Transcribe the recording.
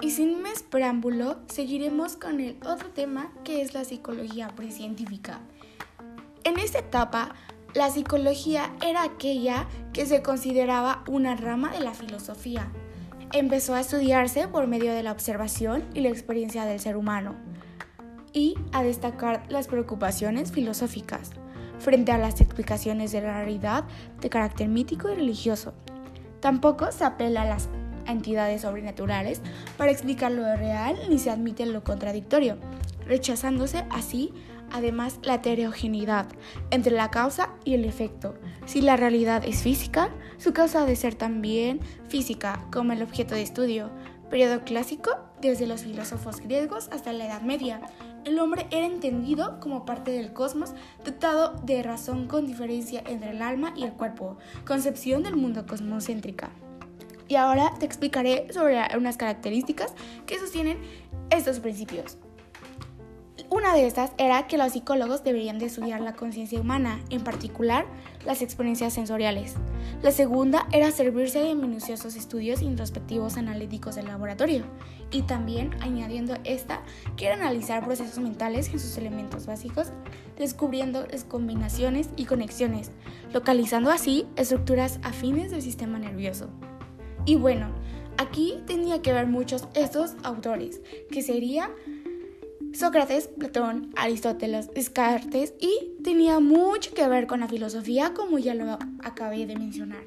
Y sin más preámbulo, seguiremos con el otro tema que es la psicología precientífica. En esta etapa, la psicología era aquella que se consideraba una rama de la filosofía. Empezó a estudiarse por medio de la observación y la experiencia del ser humano y a destacar las preocupaciones filosóficas frente a las explicaciones de la realidad de carácter mítico y religioso. Tampoco se apela a las entidades sobrenaturales para explicar lo real ni se admite lo contradictorio, rechazándose así además la heterogeneidad entre la causa y el efecto. Si la realidad es física, su causa ha de ser también física, como el objeto de estudio. Periodo clásico, desde los filósofos griegos hasta la Edad Media. El hombre era entendido como parte del cosmos, dotado de razón con diferencia entre el alma y el cuerpo, concepción del mundo cosmocéntrica. Y ahora te explicaré sobre unas características que sostienen estos principios. Una de estas era que los psicólogos deberían de estudiar la conciencia humana, en particular las experiencias sensoriales. La segunda era servirse de minuciosos estudios introspectivos analíticos del laboratorio y también añadiendo esta que era analizar procesos mentales en sus elementos básicos, descubriendo las combinaciones y conexiones, localizando así estructuras afines del sistema nervioso. Y bueno, aquí tenía que ver muchos estos autores, que sería Sócrates, Platón, Aristóteles, Descartes y tenía mucho que ver con la filosofía como ya lo acabé de mencionar.